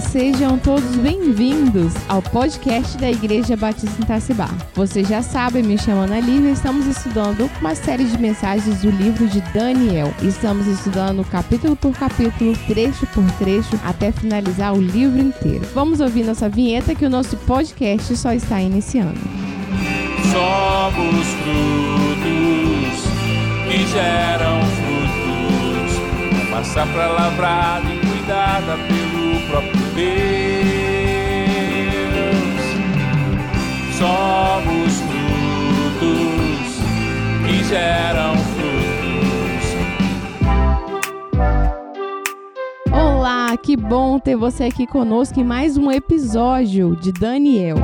Sejam todos bem-vindos ao podcast da Igreja Batista em Tacibá. Você já sabe, me chamo Ana Lívia estamos estudando uma série de mensagens do livro de Daniel. Estamos estudando capítulo por capítulo, trecho por trecho, até finalizar o livro inteiro. Vamos ouvir nossa vinheta que o nosso podcast só está iniciando. Somos frutos que geram frutos, massa para lavrada e cuidada pelo próprio Deus. Somos frutos que geram frutos. Olá, que bom ter você aqui conosco em mais um episódio de Daniel.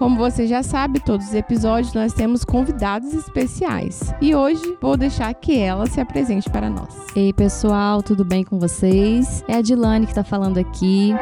Como você já sabe, todos os episódios nós temos convidados especiais. E hoje vou deixar que ela se apresente para nós. Ei, pessoal, tudo bem com vocês? É a Dilane que está falando aqui.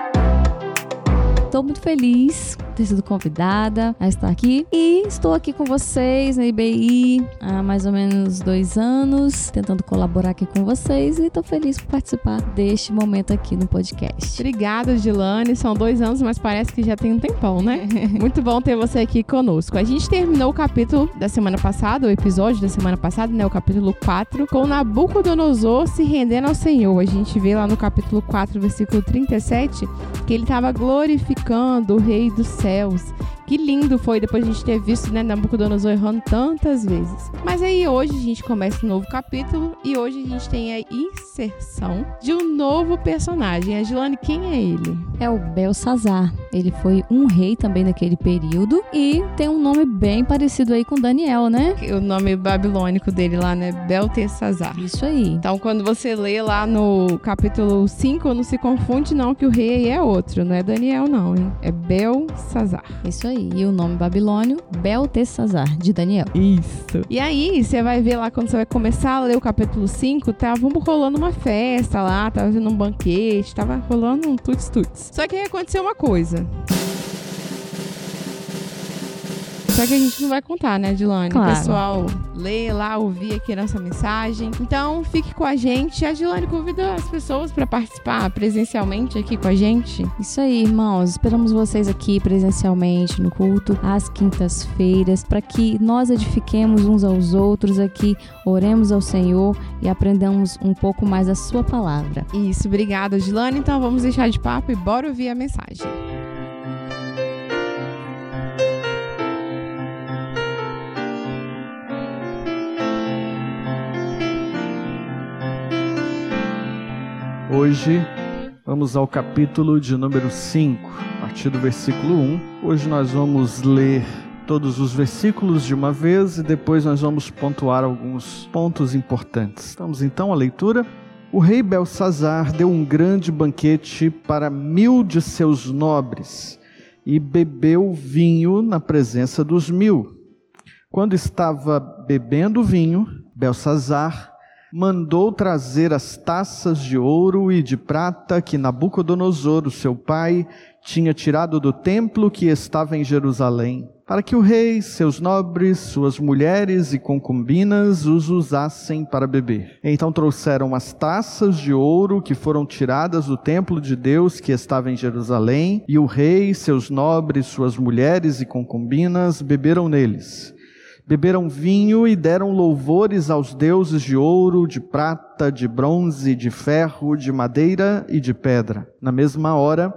Estou muito feliz ter sido convidada a estar aqui e estou aqui com vocês na IBI há mais ou menos dois anos, tentando colaborar aqui com vocês e estou feliz por participar deste momento aqui no podcast. Obrigada, Gilane. São dois anos, mas parece que já tem um tempão, né? muito bom ter você aqui conosco. A gente terminou o capítulo da semana passada, o episódio da semana passada, né? O capítulo 4, com Nabucodonosor se rendendo ao Senhor. A gente vê lá no capítulo 4, versículo 37, que ele estava glorificando glorificando o Rei dos céus. Que lindo foi depois de a gente ter visto né, Nabucodonosor errando tantas vezes. Mas aí hoje a gente começa um novo capítulo e hoje a gente tem a inserção de um novo personagem. Agilane, quem é ele? É o Belsazar. Ele foi um rei também naquele período e tem um nome bem parecido aí com Daniel, né? O nome babilônico dele lá, né? Beltesazar. Isso aí. Então quando você lê lá no capítulo 5, não se confunde não que o rei aí é outro, não é Daniel não, hein? É Belsazar. Isso aí e o nome babilônio, Beltesazar, de Daniel. Isso. E aí, você vai ver lá quando você vai começar a ler o capítulo 5, tava rolando uma festa lá, tava fazendo um banquete, tava rolando um tuts-tuts. Só que aí aconteceu uma coisa. Só que a gente não vai contar, né, Dilane? Claro. O pessoal lê lá, ouvir aqui a nossa mensagem. Então, fique com a gente. A Dilane convida as pessoas para participar presencialmente aqui com a gente. Isso aí, irmãos. Esperamos vocês aqui presencialmente no culto, às quintas-feiras, para que nós edifiquemos uns aos outros aqui, oremos ao Senhor e aprendamos um pouco mais a Sua palavra. Isso, obrigada, Dilane. Então, vamos deixar de papo e bora ouvir a mensagem. Hoje vamos ao capítulo de número 5, a partir do versículo 1. Hoje nós vamos ler todos os versículos de uma vez e depois nós vamos pontuar alguns pontos importantes. Vamos então à leitura. O rei Belsazar deu um grande banquete para mil de seus nobres e bebeu vinho na presença dos mil. Quando estava bebendo vinho, Belsazar mandou trazer as taças de ouro e de prata que Nabucodonosor, seu pai, tinha tirado do templo que estava em Jerusalém, para que o rei, seus nobres, suas mulheres e concubinas os usassem para beber. Então trouxeram as taças de ouro que foram tiradas do templo de Deus que estava em Jerusalém, e o rei, seus nobres, suas mulheres e concubinas beberam neles beberam vinho e deram louvores aos deuses de ouro, de prata, de bronze, de ferro, de madeira e de pedra. Na mesma hora,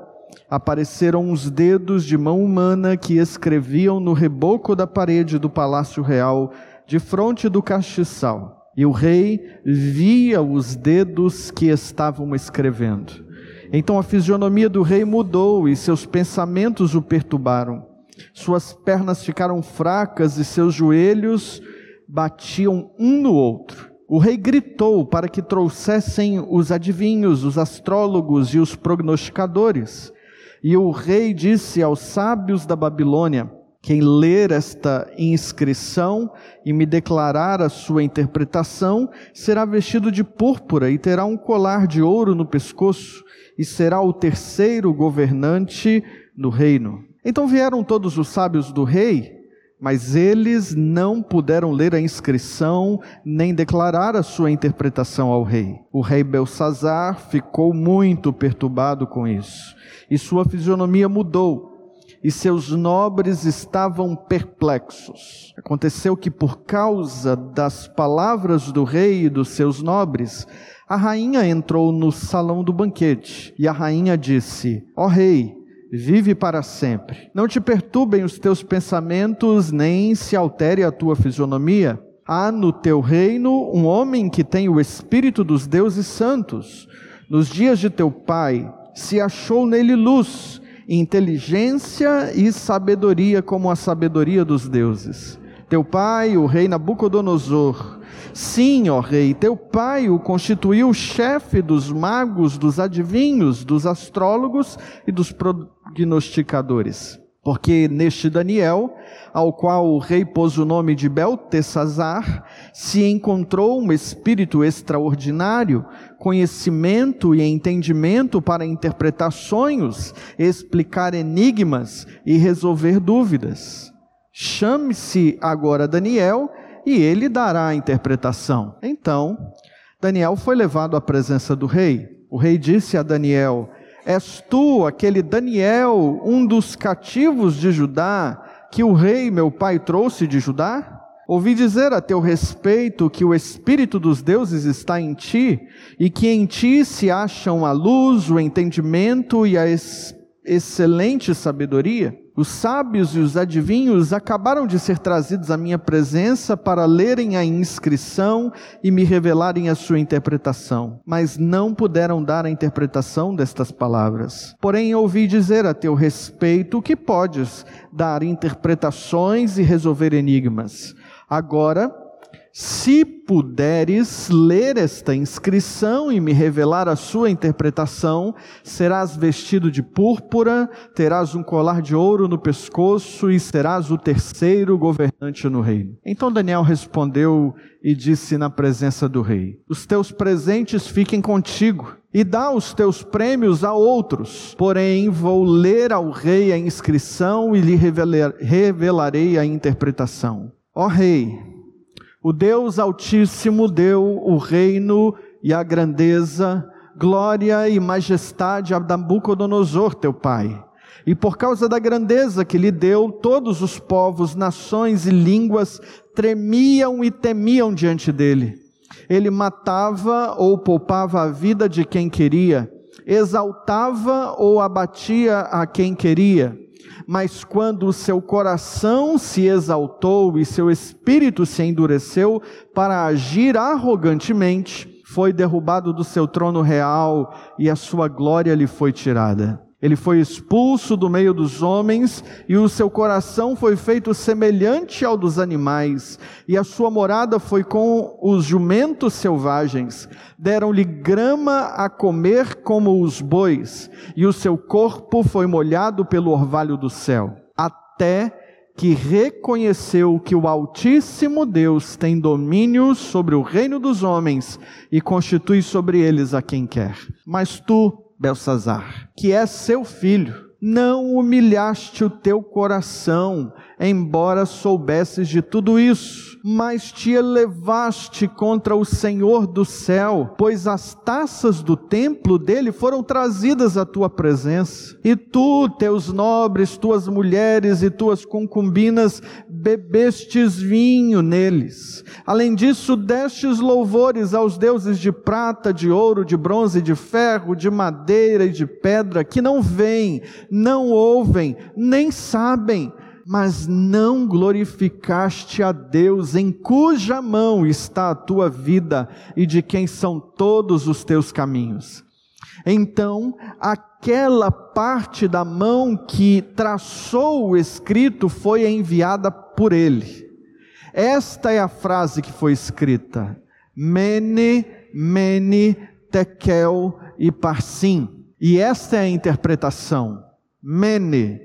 apareceram os dedos de mão humana que escreviam no reboco da parede do palácio real, de frente do castiçal. E o rei via os dedos que estavam escrevendo. Então a fisionomia do rei mudou e seus pensamentos o perturbaram. Suas pernas ficaram fracas e seus joelhos batiam um no outro. O rei gritou para que trouxessem os adivinhos, os astrólogos e os prognosticadores. E o rei disse aos sábios da Babilônia: Quem ler esta inscrição e me declarar a sua interpretação, será vestido de púrpura e terá um colar de ouro no pescoço, e será o terceiro governante no reino. Então vieram todos os sábios do rei, Mas eles não puderam ler a inscrição nem declarar a sua interpretação ao rei. O rei Belsazar ficou muito perturbado com isso, e sua fisionomia mudou, e seus nobres estavam perplexos. Aconteceu que, por causa das palavras do rei e dos seus nobres, a rainha entrou no salão do banquete, e a rainha disse: Ó oh, rei, vive para sempre. Não te perturbem os teus pensamentos, nem se altere a tua fisionomia. Há no teu reino um homem que tem o espírito dos deuses santos. Nos dias de teu pai se achou nele luz, inteligência e sabedoria como a sabedoria dos deuses. Teu pai, o rei Nabucodonosor, Sim, ó rei, teu pai o constituiu chefe dos magos, dos adivinhos, dos astrólogos e dos prognosticadores. Porque neste Daniel, ao qual o rei pôs o nome de Beltesazar, se encontrou um espírito extraordinário, conhecimento e entendimento para interpretar sonhos, explicar enigmas e resolver dúvidas. Chame-se agora Daniel e ele dará a interpretação. Então, Daniel foi levado à presença do rei. O rei disse a Daniel: És tu, aquele Daniel, um dos cativos de Judá, que o rei meu pai trouxe de Judá? Ouvi dizer a teu respeito que o Espírito dos deuses está em ti, e que em ti se acham a luz, o entendimento e a ex excelente sabedoria. Os sábios e os adivinhos acabaram de ser trazidos à minha presença para lerem a inscrição e me revelarem a sua interpretação, mas não puderam dar a interpretação destas palavras. Porém, ouvi dizer a teu respeito que podes dar interpretações e resolver enigmas. Agora, se puderes ler esta inscrição e me revelar a sua interpretação, serás vestido de púrpura, terás um colar de ouro no pescoço e serás o terceiro governante no reino. Então Daniel respondeu e disse na presença do rei: Os teus presentes fiquem contigo e dá os teus prêmios a outros. Porém, vou ler ao rei a inscrição e lhe revelarei a interpretação. Ó rei, o Deus Altíssimo deu o reino e a grandeza, glória e majestade a Nabucodonosor, teu pai. E por causa da grandeza que lhe deu, todos os povos, nações e línguas tremiam e temiam diante dele. Ele matava ou poupava a vida de quem queria, exaltava ou abatia a quem queria mas quando o seu coração se exaltou e seu espírito se endureceu para agir arrogantemente, foi derrubado do seu trono real e a sua glória lhe foi tirada. Ele foi expulso do meio dos homens, e o seu coração foi feito semelhante ao dos animais, e a sua morada foi com os jumentos selvagens. Deram-lhe grama a comer como os bois, e o seu corpo foi molhado pelo orvalho do céu, até que reconheceu que o Altíssimo Deus tem domínio sobre o reino dos homens e constitui sobre eles a quem quer. Mas tu, Belsazar, que é seu filho, não humilhaste o teu coração, embora soubesses de tudo isso mas te elevaste contra o Senhor do céu, pois as taças do templo dele foram trazidas à tua presença. E tu, teus nobres, tuas mulheres e tuas concubinas, bebestes vinho neles. Além disso, destes louvores aos deuses de prata, de ouro, de bronze, de ferro, de madeira e de pedra, que não veem, não ouvem, nem sabem mas não glorificaste a Deus, em cuja mão está a tua vida e de quem são todos os teus caminhos. Então, aquela parte da mão que traçou o escrito foi enviada por ele. Esta é a frase que foi escrita: Mene, Mene, Tekel e Parsim. E esta é a interpretação. Mene,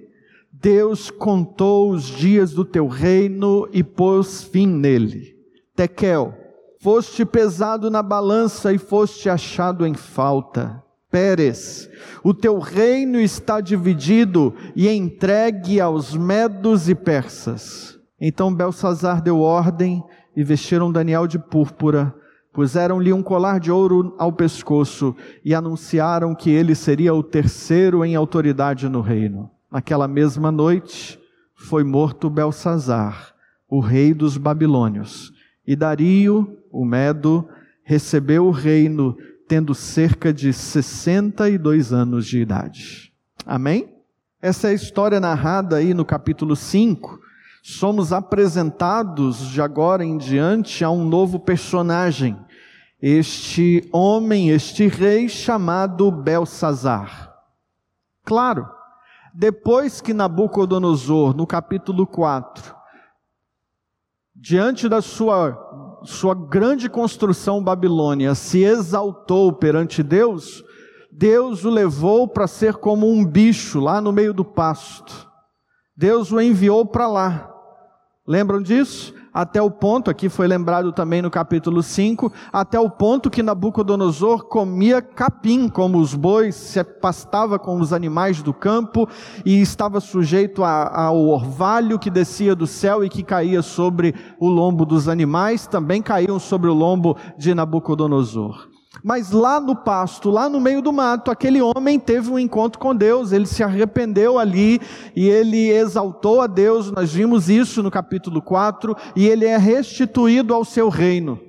Deus contou os dias do teu reino e pôs fim nele. Tekel, foste pesado na balança e foste achado em falta. Pérez, o teu reino está dividido e entregue aos medos e persas. Então Belsazar deu ordem e vestiram Daniel de púrpura, puseram-lhe um colar de ouro ao pescoço e anunciaram que ele seria o terceiro em autoridade no reino. Naquela mesma noite foi morto Belsazar, o rei dos babilônios, e Dario, o Medo, recebeu o reino tendo cerca de 62 anos de idade. Amém? Essa é a história narrada aí no capítulo 5. Somos apresentados de agora em diante a um novo personagem, este homem, este rei chamado Belsazar. Claro, depois que Nabucodonosor, no capítulo 4, diante da sua, sua grande construção Babilônia, se exaltou perante Deus, Deus o levou para ser como um bicho lá no meio do pasto. Deus o enviou para lá. Lembram disso? Até o ponto, aqui foi lembrado também no capítulo 5, até o ponto que Nabucodonosor comia capim, como os bois, se pastava com os animais do campo e estava sujeito ao orvalho que descia do céu e que caía sobre o lombo dos animais, também caíam sobre o lombo de Nabucodonosor. Mas lá no pasto, lá no meio do mato, aquele homem teve um encontro com Deus, ele se arrependeu ali e ele exaltou a Deus, nós vimos isso no capítulo 4, e ele é restituído ao seu reino.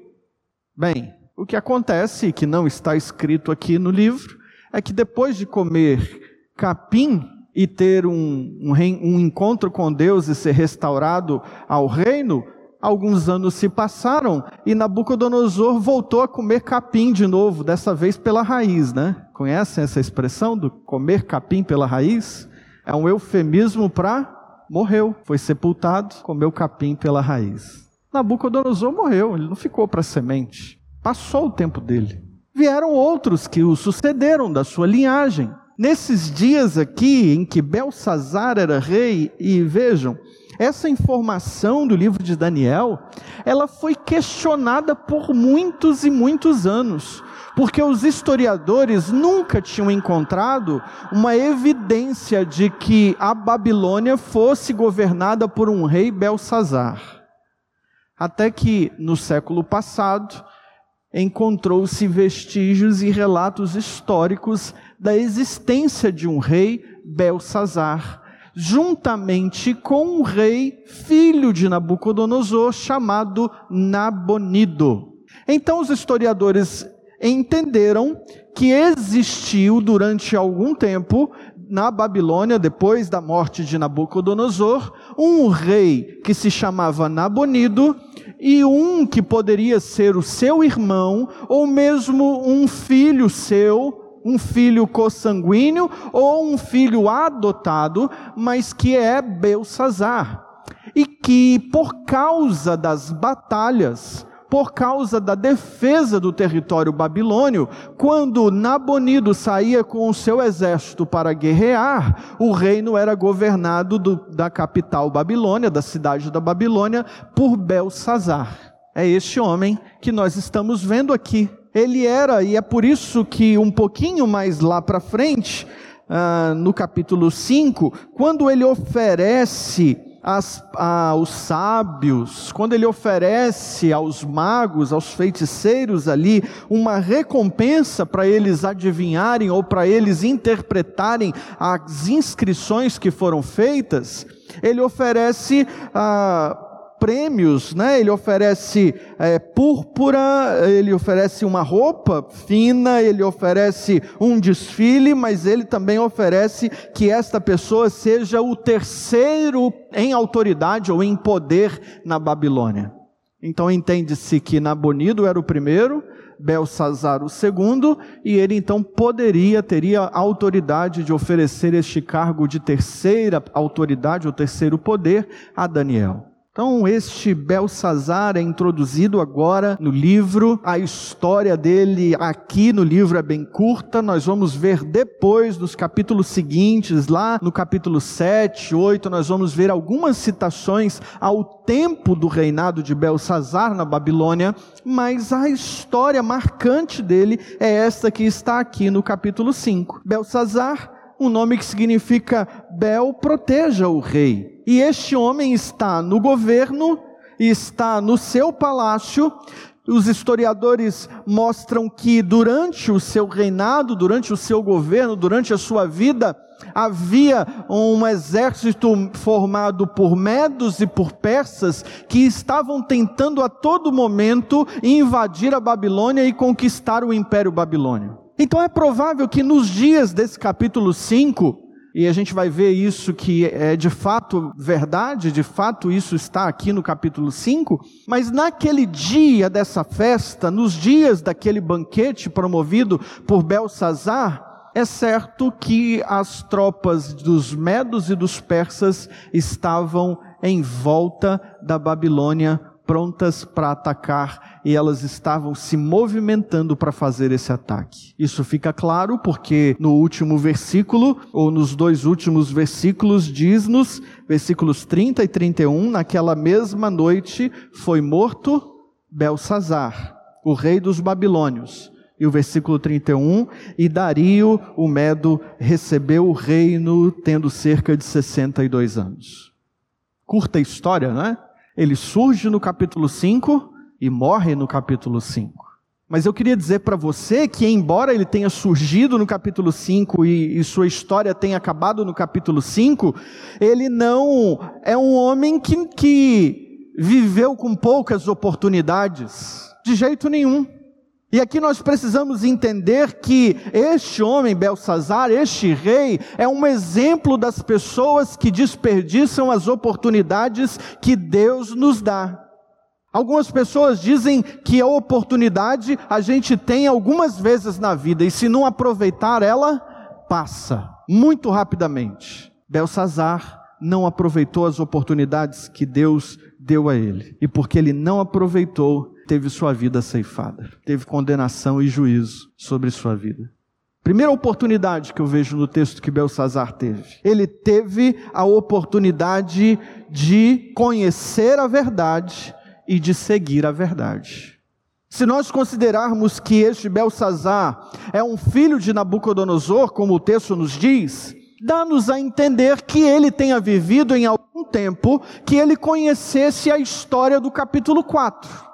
Bem, o que acontece, que não está escrito aqui no livro, é que depois de comer capim e ter um, um, um encontro com Deus e ser restaurado ao reino, alguns anos se passaram e Nabucodonosor voltou a comer capim de novo, dessa vez pela raiz, né? Conhecem essa expressão do comer capim pela raiz? É um eufemismo para morreu, foi sepultado, comeu capim pela raiz. Nabucodonosor morreu, ele não ficou para semente. Passou o tempo dele. Vieram outros que o sucederam da sua linhagem. Nesses dias aqui em que Belsazar era rei, e vejam, essa informação do livro de Daniel, ela foi questionada por muitos e muitos anos, porque os historiadores nunca tinham encontrado uma evidência de que a Babilônia fosse governada por um rei Belsazar. Até que no século passado encontrou-se vestígios e relatos históricos da existência de um rei Belsazar juntamente com um rei, filho de Nabucodonosor, chamado Nabonido. Então os historiadores entenderam que existiu durante algum tempo na Babilônia, depois da morte de Nabucodonosor, um rei que se chamava Nabonido e um que poderia ser o seu irmão ou mesmo um filho seu um filho consanguíneo ou um filho adotado, mas que é Belsazar. E que por causa das batalhas, por causa da defesa do território babilônio, quando Nabonido saía com o seu exército para guerrear, o reino era governado do, da capital Babilônia, da cidade da Babilônia, por Belsazar. É este homem que nós estamos vendo aqui ele era, e é por isso que um pouquinho mais lá para frente, uh, no capítulo 5, quando ele oferece as, aos sábios, quando ele oferece aos magos, aos feiticeiros ali, uma recompensa para eles adivinharem ou para eles interpretarem as inscrições que foram feitas, ele oferece. Uh, prêmios, né? Ele oferece é, púrpura, ele oferece uma roupa fina, ele oferece um desfile, mas ele também oferece que esta pessoa seja o terceiro em autoridade ou em poder na Babilônia. Então entende-se que Nabonido era o primeiro, Belsazar o segundo, e ele então poderia, teria autoridade de oferecer este cargo de terceira autoridade ou terceiro poder a Daniel. Então, este Belsazar é introduzido agora no livro. A história dele aqui no livro é bem curta. Nós vamos ver depois, nos capítulos seguintes, lá no capítulo 7, 8, nós vamos ver algumas citações ao tempo do reinado de Belsazar na Babilônia. Mas a história marcante dele é esta que está aqui no capítulo 5. Belsazar, um nome que significa Bel proteja o rei. E este homem está no governo, está no seu palácio. Os historiadores mostram que durante o seu reinado, durante o seu governo, durante a sua vida, havia um exército formado por medos e por persas que estavam tentando a todo momento invadir a Babilônia e conquistar o Império Babilônio. Então é provável que nos dias desse capítulo 5, e a gente vai ver isso que é de fato verdade, de fato isso está aqui no capítulo 5, mas naquele dia dessa festa, nos dias daquele banquete promovido por Belsazar, é certo que as tropas dos medos e dos persas estavam em volta da Babilônia, prontas para atacar, e elas estavam se movimentando para fazer esse ataque. Isso fica claro porque no último versículo, ou nos dois últimos versículos, diz-nos, versículos 30 e 31, naquela mesma noite foi morto Belsazar, o rei dos babilônios e o versículo 31, e Dario, o Medo, recebeu o reino tendo cerca de 62 anos. Curta história, não é? Ele surge no capítulo 5 e morre no capítulo 5. Mas eu queria dizer para você que, embora ele tenha surgido no capítulo 5 e, e, sua história tenha acabado no capítulo 5, ele não é um homem que, que viveu com poucas oportunidades, de jeito nenhum. E aqui nós precisamos entender que este homem, Belsazar, este rei, é um exemplo das pessoas que desperdiçam as oportunidades que Deus nos dá. Algumas pessoas dizem que a oportunidade a gente tem algumas vezes na vida e se não aproveitar ela, passa muito rapidamente. Belsazar não aproveitou as oportunidades que Deus deu a ele. E porque ele não aproveitou, teve sua vida ceifada, teve condenação e juízo sobre sua vida. Primeira oportunidade que eu vejo no texto que Belsazar teve. Ele teve a oportunidade de conhecer a verdade e de seguir a verdade. Se nós considerarmos que este Belsazar é um filho de Nabucodonosor, como o texto nos diz, dá-nos a entender que ele tenha vivido em algum tempo que ele conhecesse a história do capítulo 4.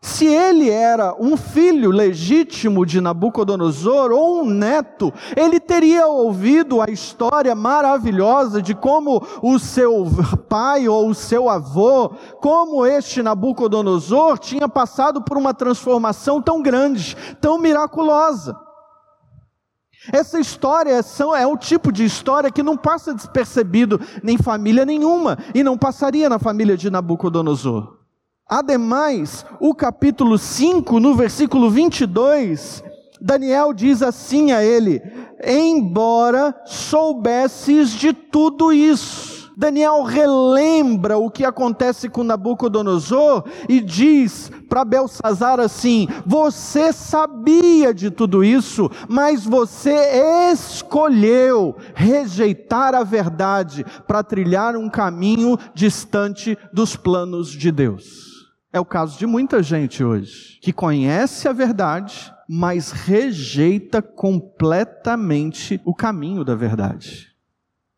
Se ele era um filho legítimo de Nabucodonosor ou um neto, ele teria ouvido a história maravilhosa de como o seu pai ou o seu avô, como este Nabucodonosor tinha passado por uma transformação tão grande, tão miraculosa. Essa história é o tipo de história que não passa despercebido em família nenhuma e não passaria na família de Nabucodonosor. Ademais, o capítulo 5, no versículo 22, Daniel diz assim a ele: Embora soubesses de tudo isso, Daniel relembra o que acontece com Nabucodonosor e diz para Belsazar assim: Você sabia de tudo isso, mas você escolheu rejeitar a verdade para trilhar um caminho distante dos planos de Deus. É o caso de muita gente hoje que conhece a verdade, mas rejeita completamente o caminho da verdade.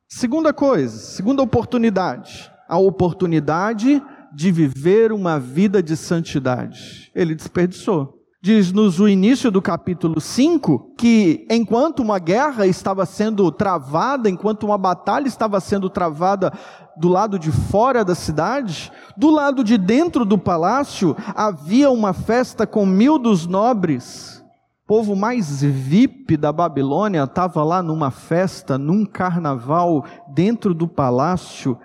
Segunda coisa, segunda oportunidade, a oportunidade de viver uma vida de santidade. Ele desperdiçou. Diz-nos o início do capítulo 5 que enquanto uma guerra estava sendo travada, enquanto uma batalha estava sendo travada do lado de fora da cidade, do lado de dentro do palácio havia uma festa com mil dos nobres. O povo mais VIP da Babilônia estava lá numa festa, num carnaval, dentro do palácio.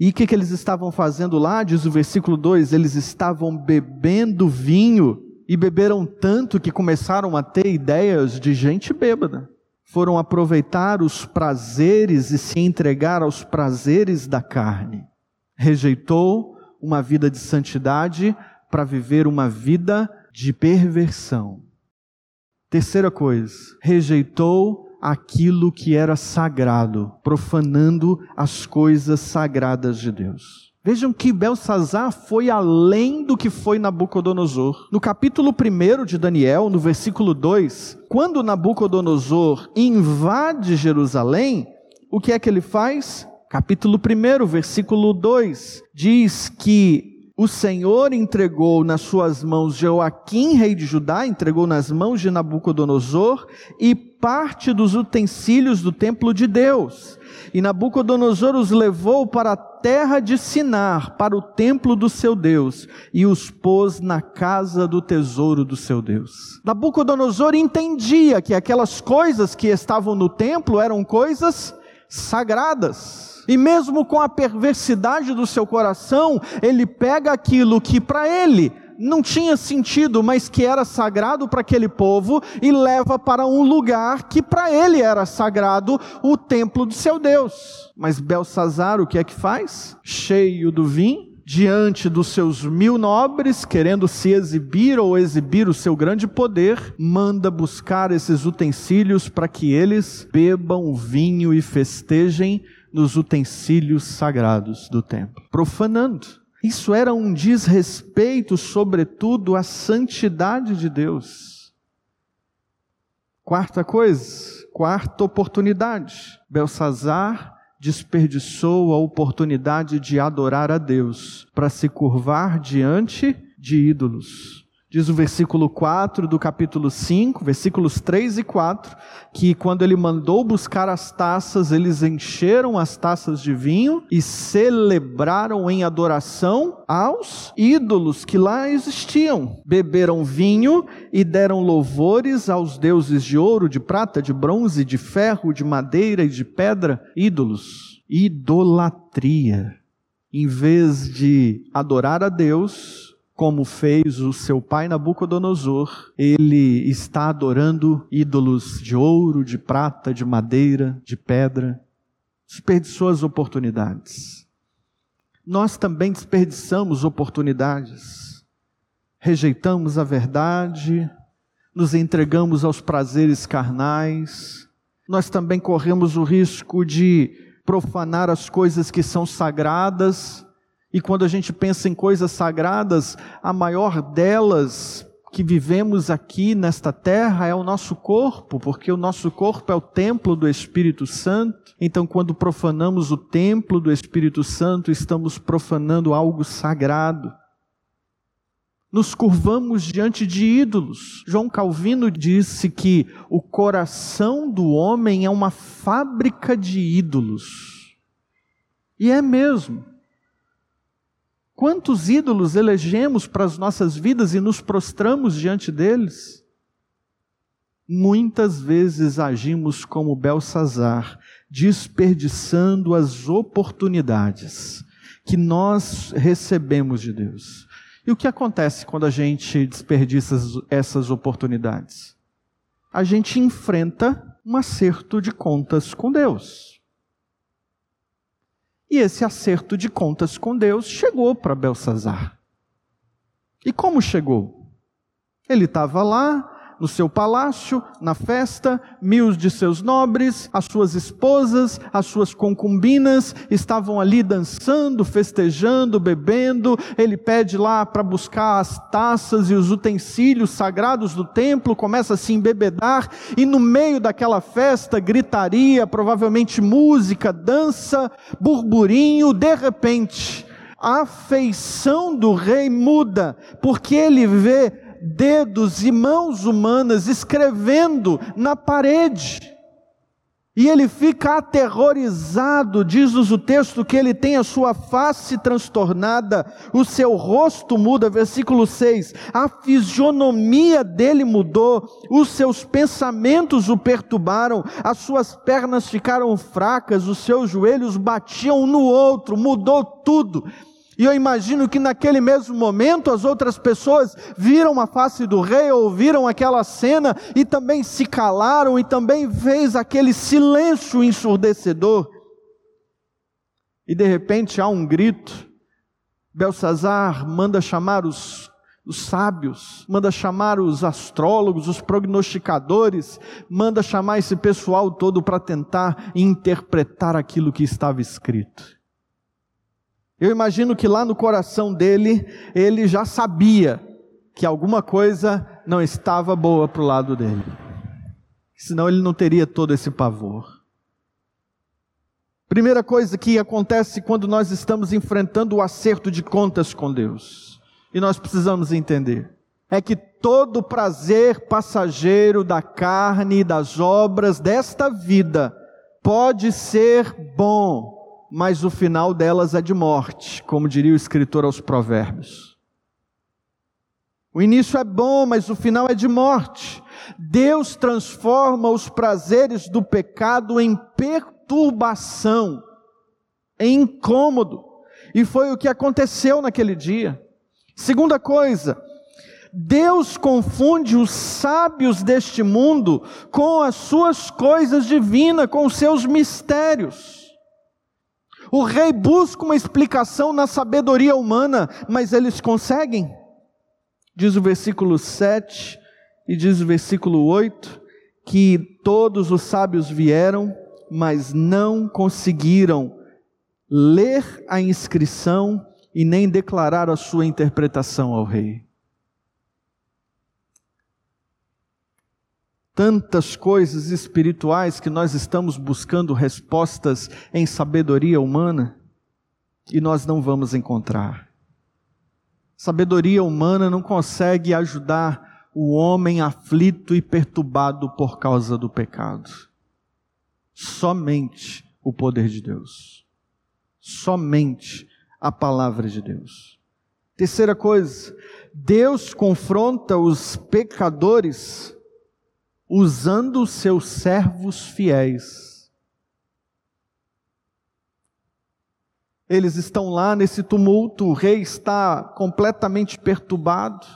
E o que, que eles estavam fazendo lá? Diz o versículo 2: eles estavam bebendo vinho e beberam tanto que começaram a ter ideias de gente bêbada foram aproveitar os prazeres e se entregar aos prazeres da carne. Rejeitou uma vida de santidade para viver uma vida de perversão. Terceira coisa, rejeitou aquilo que era sagrado, profanando as coisas sagradas de Deus. Vejam que Belsazar foi além do que foi Nabucodonosor. No capítulo 1 de Daniel, no versículo 2, quando Nabucodonosor invade Jerusalém, o que é que ele faz? Capítulo 1, versículo 2, diz que o Senhor entregou nas suas mãos Joaquim, rei de Judá, entregou nas mãos de Nabucodonosor e parte dos utensílios do templo de Deus. E Nabucodonosor os levou para a terra de Sinar, para o templo do seu Deus, e os pôs na casa do tesouro do seu Deus. Nabucodonosor entendia que aquelas coisas que estavam no templo eram coisas sagradas. E mesmo com a perversidade do seu coração, ele pega aquilo que para ele não tinha sentido, mas que era sagrado para aquele povo, e leva para um lugar que para ele era sagrado, o templo do seu Deus. Mas Belsazar o que é que faz? Cheio do vinho, diante dos seus mil nobres, querendo se exibir ou exibir o seu grande poder, manda buscar esses utensílios para que eles bebam vinho e festejem nos utensílios sagrados do templo, profanando. Isso era um desrespeito, sobretudo, à santidade de Deus. Quarta coisa, quarta oportunidade. Belsazar desperdiçou a oportunidade de adorar a Deus para se curvar diante de ídolos. Diz o versículo 4 do capítulo 5, versículos 3 e 4, que quando ele mandou buscar as taças, eles encheram as taças de vinho e celebraram em adoração aos ídolos que lá existiam. Beberam vinho e deram louvores aos deuses de ouro, de prata, de bronze, de ferro, de madeira e de pedra, ídolos. Idolatria. Em vez de adorar a Deus, como fez o seu pai Nabucodonosor, ele está adorando ídolos de ouro, de prata, de madeira, de pedra. Desperdiçou as oportunidades. Nós também desperdiçamos oportunidades. Rejeitamos a verdade, nos entregamos aos prazeres carnais. Nós também corremos o risco de profanar as coisas que são sagradas e quando a gente pensa em coisas sagradas, a maior delas que vivemos aqui nesta terra é o nosso corpo, porque o nosso corpo é o templo do Espírito Santo. Então, quando profanamos o templo do Espírito Santo, estamos profanando algo sagrado. Nos curvamos diante de ídolos. João Calvino disse que o coração do homem é uma fábrica de ídolos. E é mesmo. Quantos ídolos elegemos para as nossas vidas e nos prostramos diante deles? Muitas vezes agimos como Belsazar, desperdiçando as oportunidades que nós recebemos de Deus. E o que acontece quando a gente desperdiça essas oportunidades? A gente enfrenta um acerto de contas com Deus. E esse acerto de contas com Deus chegou para Belsazar. E como chegou? Ele estava lá, no seu palácio, na festa, mil de seus nobres, as suas esposas, as suas concubinas estavam ali dançando, festejando, bebendo. Ele pede lá para buscar as taças e os utensílios sagrados do templo, começa a se embebedar, e no meio daquela festa, gritaria, provavelmente música, dança, burburinho, de repente. A feição do rei muda, porque ele vê dedos e mãos humanas escrevendo na parede. E ele fica aterrorizado, diz o texto, que ele tem a sua face transtornada, o seu rosto muda, versículo 6. A fisionomia dele mudou, os seus pensamentos o perturbaram, as suas pernas ficaram fracas, os seus joelhos batiam um no outro, mudou tudo. E eu imagino que naquele mesmo momento as outras pessoas viram a face do rei, ouviram aquela cena e também se calaram e também fez aquele silêncio ensurdecedor. E de repente há um grito. Belsazar manda chamar os, os sábios, manda chamar os astrólogos, os prognosticadores, manda chamar esse pessoal todo para tentar interpretar aquilo que estava escrito. Eu imagino que lá no coração dele, ele já sabia que alguma coisa não estava boa para o lado dele. Senão ele não teria todo esse pavor. Primeira coisa que acontece quando nós estamos enfrentando o acerto de contas com Deus, e nós precisamos entender, é que todo prazer passageiro da carne e das obras desta vida pode ser bom, mas o final delas é de morte, como diria o escritor aos Provérbios. O início é bom, mas o final é de morte. Deus transforma os prazeres do pecado em perturbação, em incômodo. E foi o que aconteceu naquele dia. Segunda coisa, Deus confunde os sábios deste mundo com as suas coisas divinas, com os seus mistérios. O rei busca uma explicação na sabedoria humana, mas eles conseguem? Diz o versículo 7 e diz o versículo 8 que todos os sábios vieram, mas não conseguiram ler a inscrição e nem declarar a sua interpretação ao rei. Tantas coisas espirituais que nós estamos buscando respostas em sabedoria humana e nós não vamos encontrar. Sabedoria humana não consegue ajudar o homem aflito e perturbado por causa do pecado. Somente o poder de Deus. Somente a palavra de Deus. Terceira coisa, Deus confronta os pecadores usando seus servos fiéis. Eles estão lá nesse tumulto, o rei está completamente perturbado.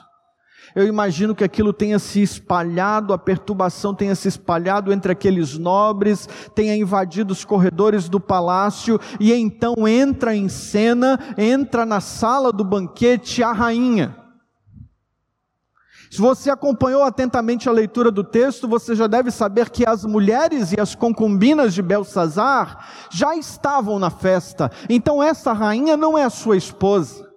Eu imagino que aquilo tenha se espalhado, a perturbação tenha se espalhado entre aqueles nobres, tenha invadido os corredores do palácio, e então entra em cena, entra na sala do banquete a rainha. Se você acompanhou atentamente a leitura do texto, você já deve saber que as mulheres e as concubinas de Belsazar já estavam na festa. Então essa rainha não é a sua esposa.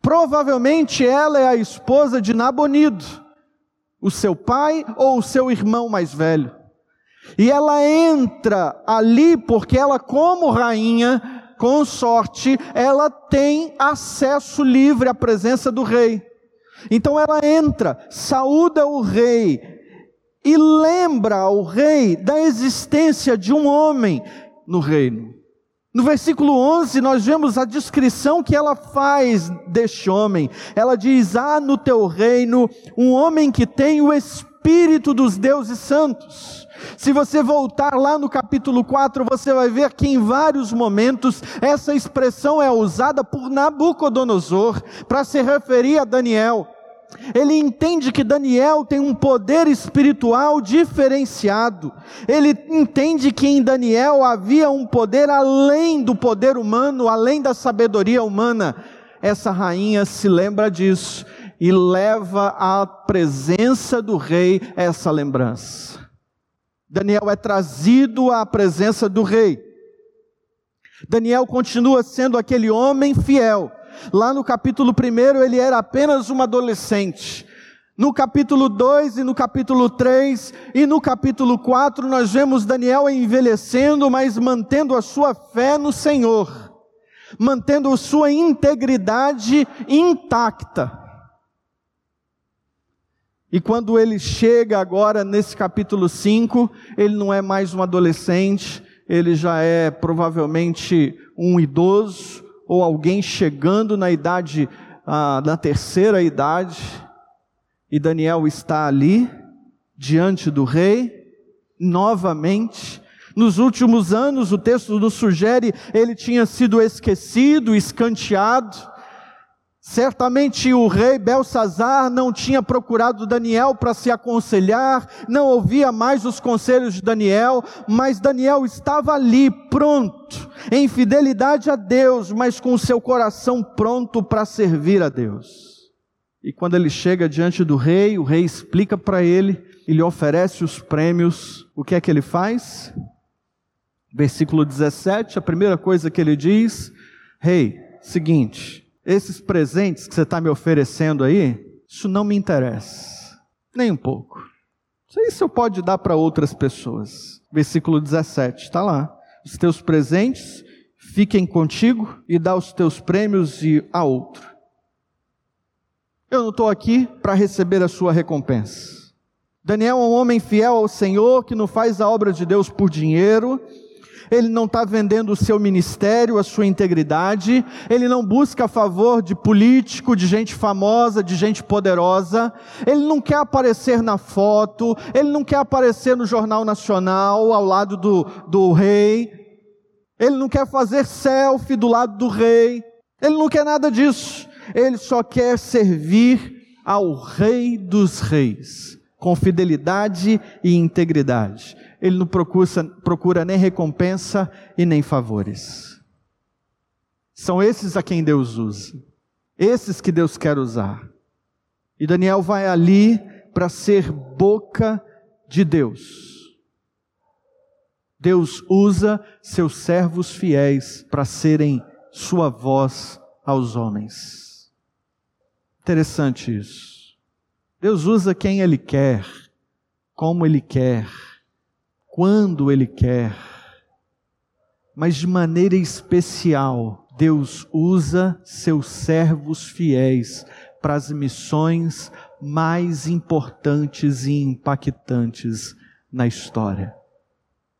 Provavelmente ela é a esposa de Nabonido, o seu pai ou o seu irmão mais velho. E ela entra ali porque ela, como rainha, consorte, ela tem acesso livre à presença do rei. Então ela entra, saúda o rei e lembra ao rei da existência de um homem no reino. No versículo 11, nós vemos a descrição que ela faz deste homem. Ela diz: Há no teu reino um homem que tem o espírito dos deuses santos. Se você voltar lá no capítulo 4, você vai ver que em vários momentos essa expressão é usada por Nabucodonosor para se referir a Daniel. Ele entende que Daniel tem um poder espiritual diferenciado. Ele entende que em Daniel havia um poder além do poder humano, além da sabedoria humana. Essa rainha se lembra disso e leva à presença do rei essa lembrança. Daniel é trazido à presença do rei. Daniel continua sendo aquele homem fiel Lá no capítulo 1 ele era apenas um adolescente. No capítulo 2 e no capítulo 3 e no capítulo 4 nós vemos Daniel envelhecendo, mas mantendo a sua fé no Senhor, mantendo a sua integridade intacta. E quando ele chega agora nesse capítulo 5, ele não é mais um adolescente, ele já é provavelmente um idoso, ou alguém chegando na idade, ah, na terceira idade, e Daniel está ali, diante do rei, novamente. Nos últimos anos, o texto nos sugere, ele tinha sido esquecido, escanteado, Certamente o rei Belsazar não tinha procurado Daniel para se aconselhar, não ouvia mais os conselhos de Daniel, mas Daniel estava ali, pronto, em fidelidade a Deus, mas com o seu coração pronto para servir a Deus. E quando ele chega diante do rei, o rei explica para ele, e lhe oferece os prêmios, o que é que ele faz? Versículo 17, a primeira coisa que ele diz: Rei, seguinte, esses presentes que você está me oferecendo aí, isso não me interessa, nem um pouco. Isso você pode dar para outras pessoas. Versículo 17, está lá. os teus presentes fiquem contigo e dá os teus prêmios e a outro. Eu não estou aqui para receber a sua recompensa. Daniel é um homem fiel ao Senhor que não faz a obra de Deus por dinheiro, ele não está vendendo o seu ministério, a sua integridade, ele não busca favor de político, de gente famosa, de gente poderosa, ele não quer aparecer na foto, ele não quer aparecer no Jornal Nacional ao lado do, do rei, ele não quer fazer selfie do lado do rei, ele não quer nada disso, ele só quer servir ao Rei dos Reis, com fidelidade e integridade ele não procura, procura nem recompensa e nem favores. São esses a quem Deus usa, esses que Deus quer usar. E Daniel vai ali para ser boca de Deus. Deus usa seus servos fiéis para serem sua voz aos homens. Interessante isso. Deus usa quem Ele quer, como Ele quer quando Ele quer, mas de maneira especial, Deus usa seus servos fiéis para as missões mais importantes e impactantes na história.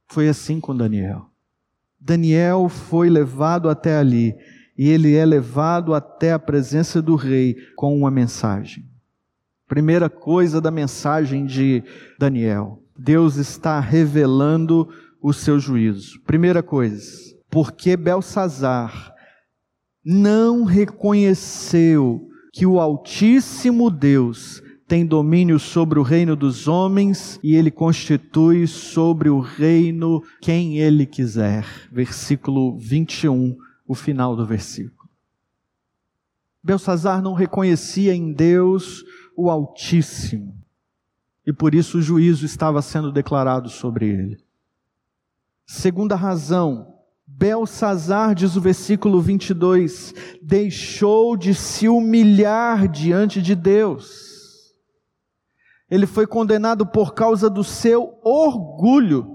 Foi assim com Daniel. Daniel foi levado até ali e ele é levado até a presença do rei com uma mensagem. Primeira coisa da mensagem de Daniel: Deus está revelando o seu juízo. Primeira coisa, porque Belsazar não reconheceu que o Altíssimo Deus tem domínio sobre o reino dos homens e ele constitui sobre o reino quem ele quiser. Versículo 21, o final do versículo. Belsazar não reconhecia em Deus o Altíssimo e por isso o juízo estava sendo declarado sobre ele. Segunda razão, Belsazar, diz o versículo 22, deixou de se humilhar diante de Deus. Ele foi condenado por causa do seu orgulho.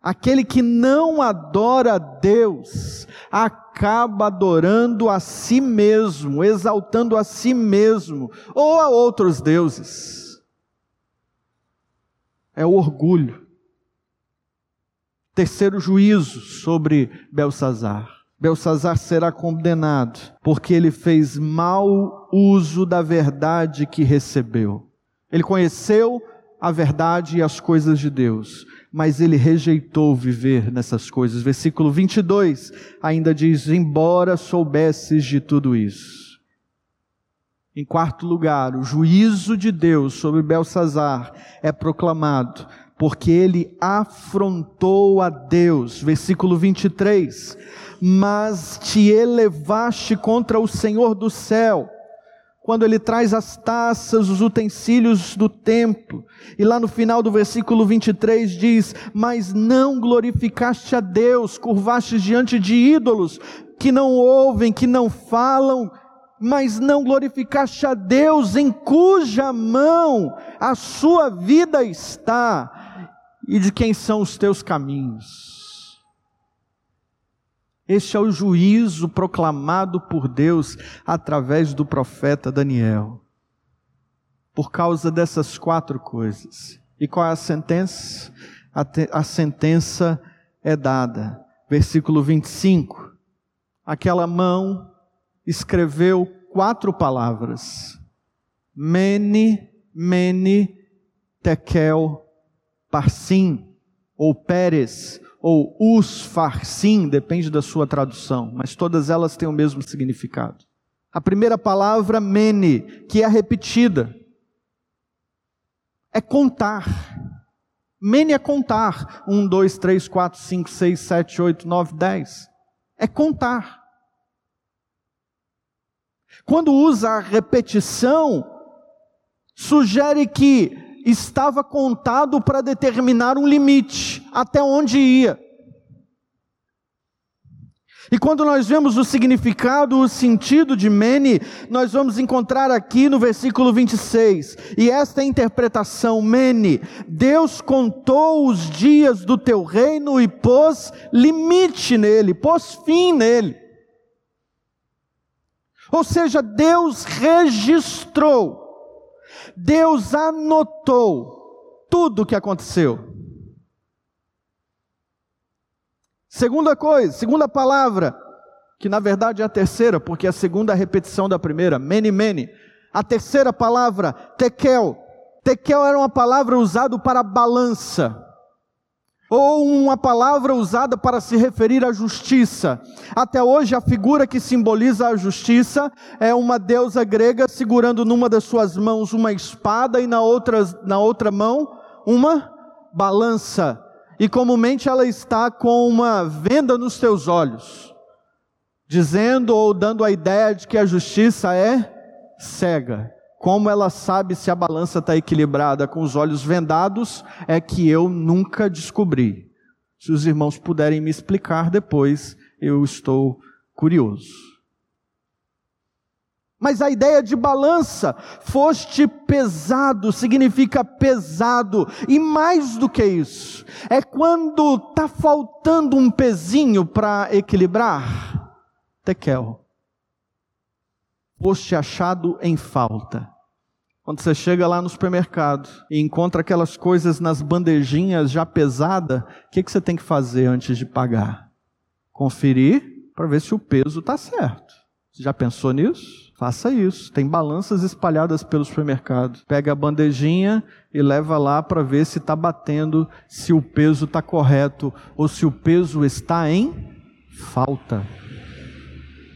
Aquele que não adora a Deus acaba adorando a si mesmo, exaltando a si mesmo ou a outros deuses é o orgulho. Terceiro juízo sobre Belsazar. Belsazar será condenado porque ele fez mau uso da verdade que recebeu. Ele conheceu a verdade e as coisas de Deus, mas ele rejeitou viver nessas coisas. Versículo 22 ainda diz: Embora soubesses de tudo isso. Em quarto lugar, o juízo de Deus sobre Belsazar é proclamado, porque ele afrontou a Deus. Versículo 23. Mas te elevaste contra o Senhor do céu, quando ele traz as taças, os utensílios do templo. E lá no final do versículo 23 diz: Mas não glorificaste a Deus, curvaste diante de ídolos que não ouvem, que não falam, mas não glorificaste a Deus em cuja mão a sua vida está e de quem são os teus caminhos. Este é o juízo proclamado por Deus através do profeta Daniel. Por causa dessas quatro coisas. E qual é a sentença? A, te, a sentença é dada. Versículo 25. Aquela mão escreveu quatro palavras: Mene, Mene, Tekel, Parsim, ou Pérez, ou Usfarsim, depende da sua tradução, mas todas elas têm o mesmo significado. A primeira palavra, Mene, que é repetida, é contar. Mene é contar. Um, dois, três, quatro, cinco, seis, sete, oito, nove, dez. É contar. Quando usa a repetição, sugere que estava contado para determinar um limite, até onde ia. E quando nós vemos o significado, o sentido de Mene, nós vamos encontrar aqui no versículo 26. E esta é interpretação, Mene, Deus contou os dias do teu reino e pôs limite nele, pôs fim nele. Ou seja, Deus registrou, Deus anotou tudo o que aconteceu. Segunda coisa, segunda palavra, que na verdade é a terceira, porque a segunda é a repetição da primeira, mene, mene. A terceira palavra, tekel. Tekel era uma palavra usada para balança, ou uma palavra usada para se referir à justiça. Até hoje, a figura que simboliza a justiça é uma deusa grega segurando numa das suas mãos uma espada e na outra, na outra mão uma balança e comumente ela está com uma venda nos teus olhos, dizendo ou dando a ideia de que a justiça é cega. Como ela sabe se a balança está equilibrada com os olhos vendados, é que eu nunca descobri. Se os irmãos puderem me explicar depois, eu estou curioso. Mas a ideia de balança, foste pesado, significa pesado. E mais do que isso, é quando está faltando um pezinho para equilibrar. Tekel. Foste achado em falta. Quando você chega lá no supermercado e encontra aquelas coisas nas bandejinhas já pesada, o que, que você tem que fazer antes de pagar? Conferir para ver se o peso está certo. Você já pensou nisso? Faça isso. Tem balanças espalhadas pelo supermercado. Pega a bandejinha e leva lá para ver se está batendo, se o peso está correto ou se o peso está em falta.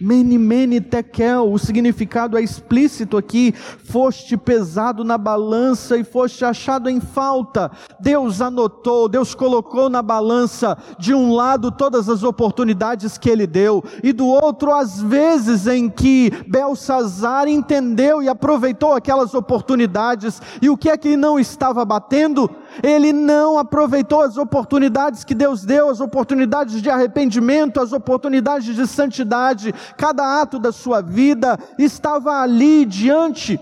Mene, mene, tekel, o significado é explícito aqui, foste pesado na balança e foste achado em falta. Deus anotou, Deus colocou na balança, de um lado todas as oportunidades que ele deu, e do outro as vezes em que Belsazar entendeu e aproveitou aquelas oportunidades, e o que é que não estava batendo? Ele não aproveitou as oportunidades que Deus deu, as oportunidades de arrependimento, as oportunidades de santidade, cada ato da sua vida estava ali diante,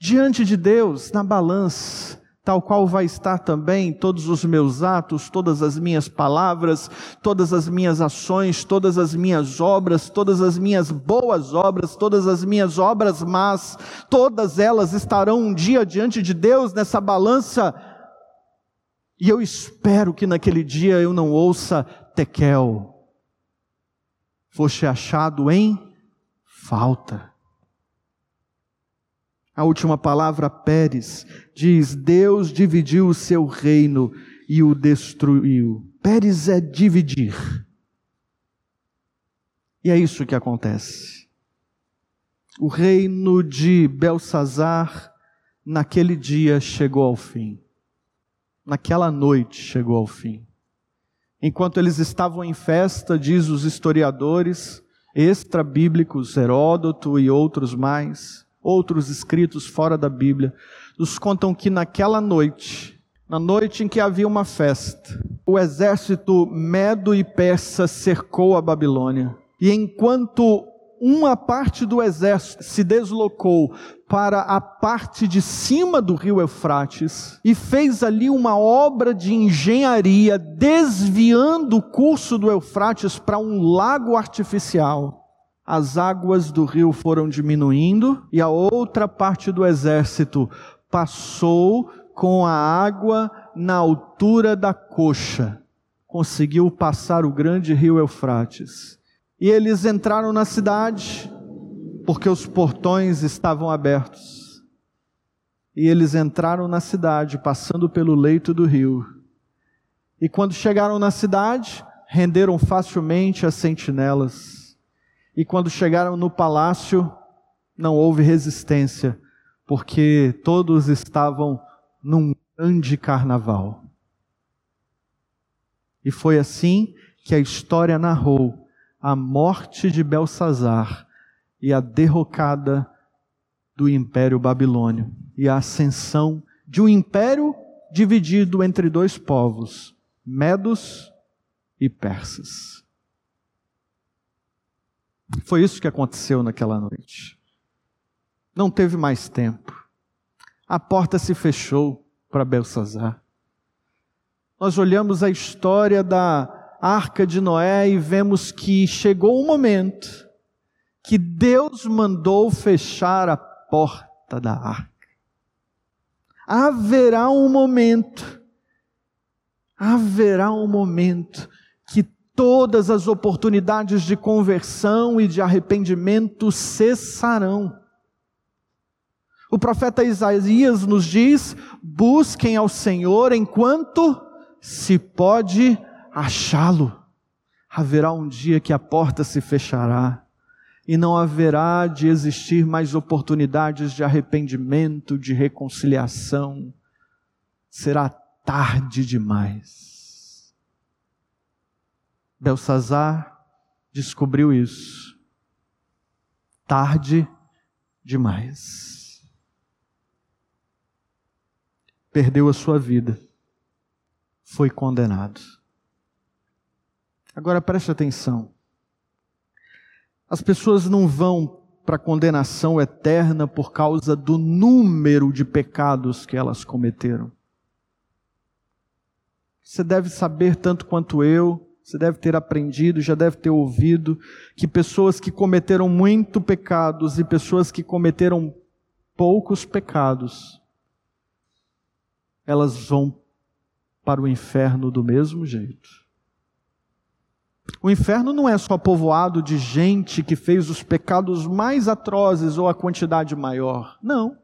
diante de Deus, na balança tal qual vai estar também todos os meus atos, todas as minhas palavras, todas as minhas ações, todas as minhas obras, todas as minhas boas obras, todas as minhas obras más, todas elas estarão um dia diante de Deus nessa balança e eu espero que naquele dia eu não ouça Tekel, foste achado em falta. A última palavra, Pérez, diz: Deus dividiu o seu reino e o destruiu. Pérez é dividir. E é isso que acontece. O reino de Belsazar, naquele dia, chegou ao fim naquela noite chegou ao fim. Enquanto eles estavam em festa, diz os historiadores extra-bíblicos, Heródoto e outros mais, outros escritos fora da Bíblia, nos contam que naquela noite, na noite em que havia uma festa, o exército medo e persa cercou a Babilônia. E enquanto uma parte do exército se deslocou para a parte de cima do rio Eufrates e fez ali uma obra de engenharia, desviando o curso do Eufrates para um lago artificial. As águas do rio foram diminuindo e a outra parte do exército passou com a água na altura da coxa. Conseguiu passar o grande rio Eufrates. E eles entraram na cidade, porque os portões estavam abertos. E eles entraram na cidade, passando pelo leito do rio. E quando chegaram na cidade, renderam facilmente as sentinelas. E quando chegaram no palácio, não houve resistência, porque todos estavam num grande carnaval. E foi assim que a história narrou a morte de Belsazar e a derrocada do Império Babilônio e a ascensão de um império dividido entre dois povos, medos e persas. Foi isso que aconteceu naquela noite. Não teve mais tempo. A porta se fechou para Belsazar. Nós olhamos a história da arca de Noé e vemos que chegou um momento que Deus mandou fechar a porta da arca. Haverá um momento, haverá um momento que todas as oportunidades de conversão e de arrependimento cessarão. O profeta Isaías nos diz: busquem ao Senhor enquanto se pode achá-lo. Haverá um dia que a porta se fechará e não haverá de existir mais oportunidades de arrependimento, de reconciliação. Será tarde demais. Belsazar descobriu isso. Tarde demais. Perdeu a sua vida. Foi condenado. Agora preste atenção. As pessoas não vão para a condenação eterna por causa do número de pecados que elas cometeram. Você deve saber tanto quanto eu, você deve ter aprendido, já deve ter ouvido, que pessoas que cometeram muito pecados e pessoas que cometeram poucos pecados, elas vão para o inferno do mesmo jeito. O inferno não é só povoado de gente que fez os pecados mais atrozes ou a quantidade maior. Não.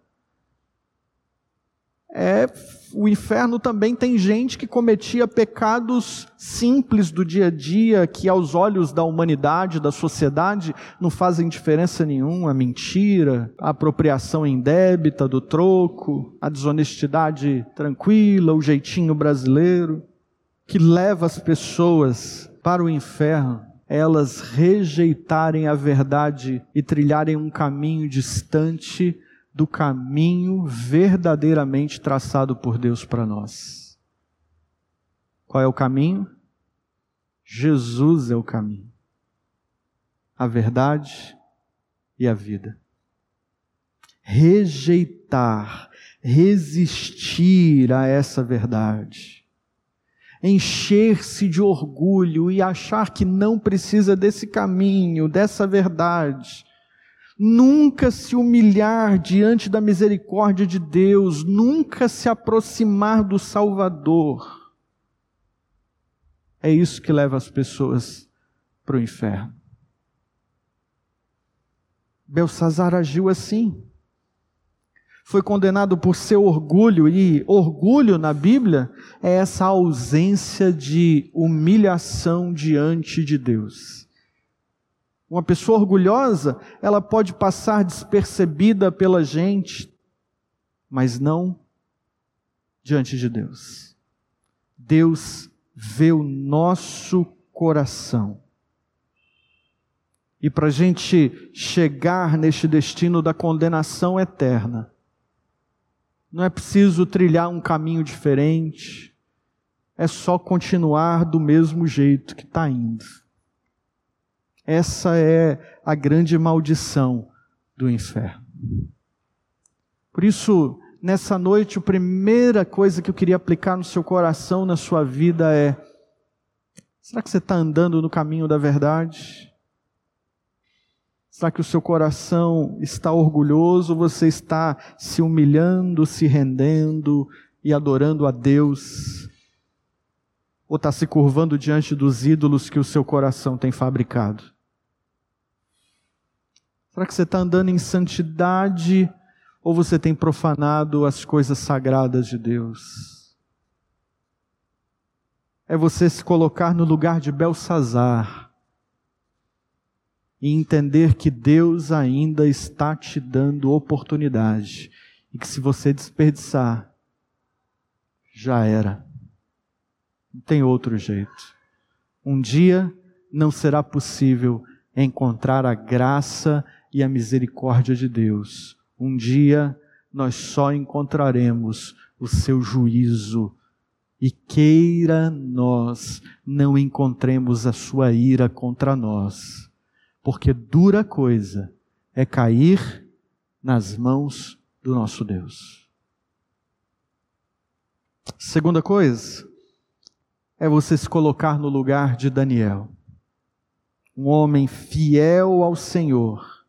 É, o inferno também tem gente que cometia pecados simples do dia a dia, que aos olhos da humanidade, da sociedade, não fazem diferença nenhuma. A mentira, a apropriação indébita do troco, a desonestidade tranquila, o jeitinho brasileiro, que leva as pessoas para o inferno, elas rejeitarem a verdade e trilharem um caminho distante do caminho verdadeiramente traçado por Deus para nós. Qual é o caminho? Jesus é o caminho, a verdade e a vida. Rejeitar, resistir a essa verdade encher-se de orgulho e achar que não precisa desse caminho, dessa verdade. Nunca se humilhar diante da misericórdia de Deus, nunca se aproximar do Salvador. É isso que leva as pessoas para o inferno. Belsazar agiu assim foi condenado por seu orgulho, e orgulho na Bíblia é essa ausência de humilhação diante de Deus. Uma pessoa orgulhosa, ela pode passar despercebida pela gente, mas não diante de Deus. Deus vê o nosso coração. E para a gente chegar neste destino da condenação eterna, não é preciso trilhar um caminho diferente. É só continuar do mesmo jeito que está indo. Essa é a grande maldição do inferno. Por isso, nessa noite, a primeira coisa que eu queria aplicar no seu coração, na sua vida é: será que você está andando no caminho da verdade? Será que o seu coração está orgulhoso? Você está se humilhando, se rendendo e adorando a Deus? Ou está se curvando diante dos ídolos que o seu coração tem fabricado? Será que você está andando em santidade ou você tem profanado as coisas sagradas de Deus? É você se colocar no lugar de Belsazar e entender que Deus ainda está te dando oportunidade e que se você desperdiçar, já era. Não tem outro jeito. Um dia não será possível encontrar a graça e a misericórdia de Deus. Um dia nós só encontraremos o seu juízo. E queira nós não encontremos a sua ira contra nós porque dura coisa é cair nas mãos do nosso Deus. Segunda coisa é você se colocar no lugar de Daniel, um homem fiel ao Senhor.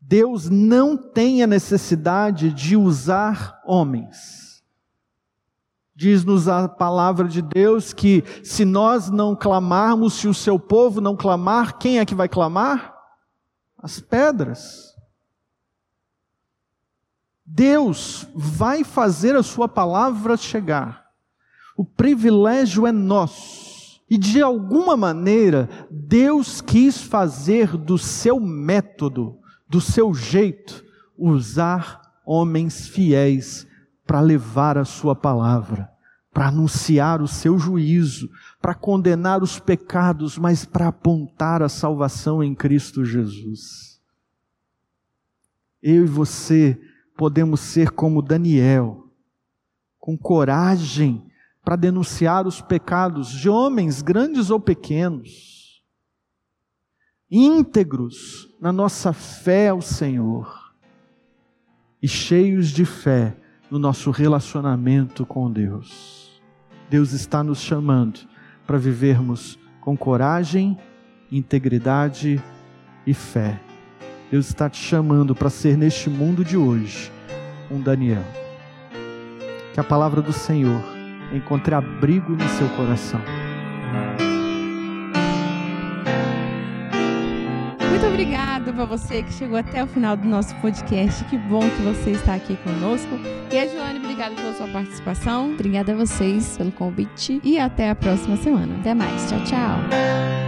Deus não tem a necessidade de usar homens. Diz-nos a palavra de Deus que se nós não clamarmos, se o seu povo não clamar, quem é que vai clamar? As pedras. Deus vai fazer a sua palavra chegar. O privilégio é nosso. E de alguma maneira, Deus quis fazer do seu método, do seu jeito, usar homens fiéis para levar a sua palavra, para anunciar o seu juízo, para condenar os pecados, mas para apontar a salvação em Cristo Jesus. Eu e você podemos ser como Daniel, com coragem para denunciar os pecados de homens grandes ou pequenos, íntegros na nossa fé ao Senhor e cheios de fé no nosso relacionamento com Deus. Deus está nos chamando para vivermos com coragem, integridade e fé. Deus está te chamando para ser neste mundo de hoje um Daniel. Que a palavra do Senhor encontre abrigo no seu coração. Muito obrigada para você que chegou até o final do nosso podcast. Que bom que você está aqui conosco. E a Joane, obrigada pela sua participação. Obrigada a vocês pelo convite. E até a próxima semana. Até mais. Tchau, tchau.